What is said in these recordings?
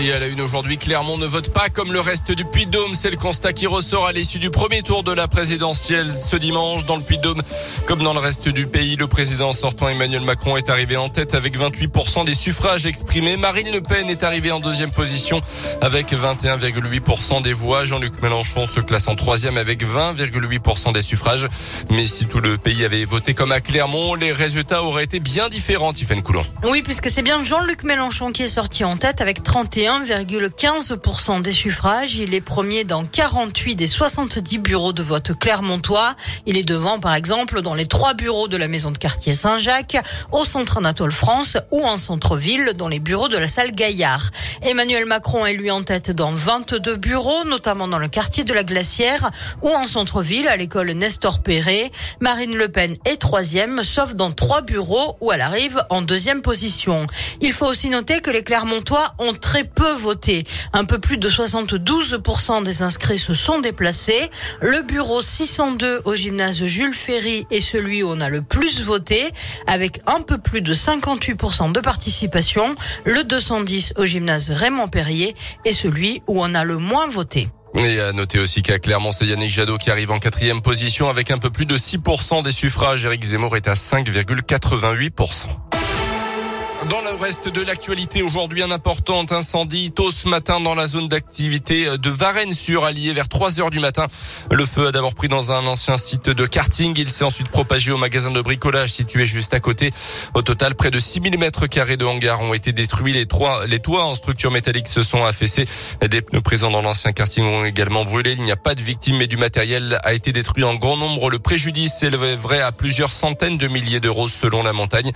Et à la une aujourd'hui, Clermont ne vote pas comme le reste du Puy-de-Dôme. C'est le constat qui ressort à l'issue du premier tour de la présidentielle ce dimanche. Dans le Puy-de-Dôme, comme dans le reste du pays, le président sortant Emmanuel Macron est arrivé en tête avec 28% des suffrages exprimés. Marine Le Pen est arrivée en deuxième position avec 21,8% des voix. Jean-Luc Mélenchon se classe en troisième avec 20,8% des suffrages. Mais si tout le pays avait voté comme à Clermont, les résultats auraient été bien différents, Tiffaine Coulon. Oui, puisque c'est bien Jean-Luc Mélenchon qui est sorti en tête avec 31 1,15% des suffrages. Il est premier dans 48 des 70 bureaux de vote clermontois. Il est devant, par exemple, dans les trois bureaux de la maison de quartier Saint-Jacques, au centre Anatole France ou en centre-ville, dans les bureaux de la salle Gaillard. Emmanuel Macron est lui en tête dans 22 bureaux, notamment dans le quartier de la Glacière ou en centre-ville, à l'école Nestor Perret. Marine Le Pen est troisième, sauf dans trois bureaux où elle arrive en deuxième position. Il faut aussi noter que les Clermontois ont très peu voté. Un peu plus de 72% des inscrits se sont déplacés. Le bureau 602 au gymnase Jules Ferry est celui où on a le plus voté, avec un peu plus de 58% de participation. Le 210 au gymnase Raymond Perrier est celui où on a le moins voté. Et à noter aussi qu'à Clermont, c'est Yannick Jadot qui arrive en quatrième position avec un peu plus de 6% des suffrages. Éric Zemmour est à 5,88%. Dans le reste de l'actualité, aujourd'hui, un important incendie tôt ce matin dans la zone d'activité de Varennes-sur Allier vers 3 heures du matin. Le feu a d'abord pris dans un ancien site de karting. Il s'est ensuite propagé au magasin de bricolage situé juste à côté. Au total, près de 6000 mètres carrés de hangar ont été détruits. Les, trois, les toits en structure métallique se sont affaissés. Des pneus présents dans l'ancien karting ont également brûlé. Il n'y a pas de victimes, mais du matériel a été détruit en grand nombre. Le préjudice s'élèverait à plusieurs centaines de milliers d'euros selon la montagne.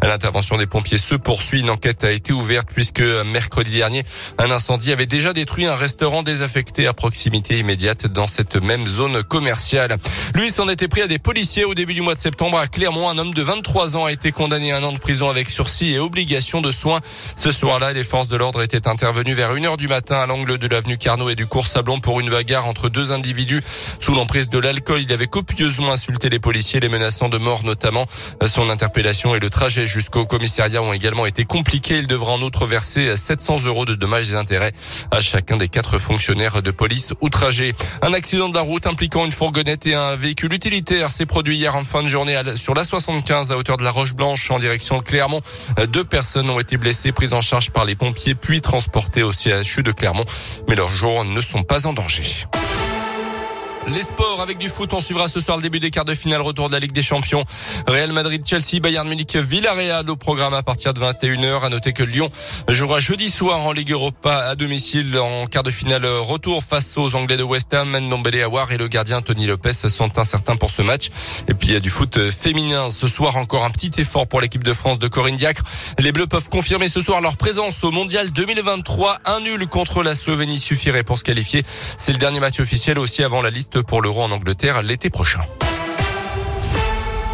L'intervention des pompiers se poursuit. Une enquête a été ouverte puisque mercredi dernier, un incendie avait déjà détruit un restaurant désaffecté à proximité immédiate dans cette même zone commerciale. Lui s'en était pris à des policiers au début du mois de septembre à Clermont. Un homme de 23 ans a été condamné à un an de prison avec sursis et obligation de soins. Ce soir-là, les forces de l'ordre étaient intervenues vers 1h du matin à l'angle de l'avenue Carnot et du cours Sablon pour une bagarre entre deux individus. Sous l'emprise de l'alcool, il avait copieusement insulté les policiers, les menaçant de mort notamment. Son interpellation et le trajet jusqu'au commissariat ont également été compliqué. Il devra en outre verser 700 euros de dommages et intérêts à chacun des quatre fonctionnaires de police outragés. Un accident de la route impliquant une fourgonnette et un véhicule utilitaire s'est produit hier en fin de journée sur la 75 à hauteur de la Roche Blanche en direction de Clermont. Deux personnes ont été blessées, prises en charge par les pompiers, puis transportées au CHU de Clermont. Mais leurs jours ne sont pas en danger. Les sports avec du foot, on suivra ce soir le début des quarts de finale, retour de la Ligue des Champions. Real Madrid, Chelsea, Bayern Munich, Villarreal au programme à partir de 21h. À noter que Lyon jouera jeudi soir en Ligue Europa à domicile en quart de finale retour face aux Anglais de West Ham. Ndombele Awar et le gardien Tony Lopez sont incertains pour ce match. Et puis il y a du foot féminin. Ce soir encore un petit effort pour l'équipe de France de Corinne Diacre. Les Bleus peuvent confirmer ce soir leur présence au Mondial 2023. Un nul contre la Slovénie suffirait pour se qualifier. C'est le dernier match officiel aussi avant la liste pour l'Euro en Angleterre l'été prochain.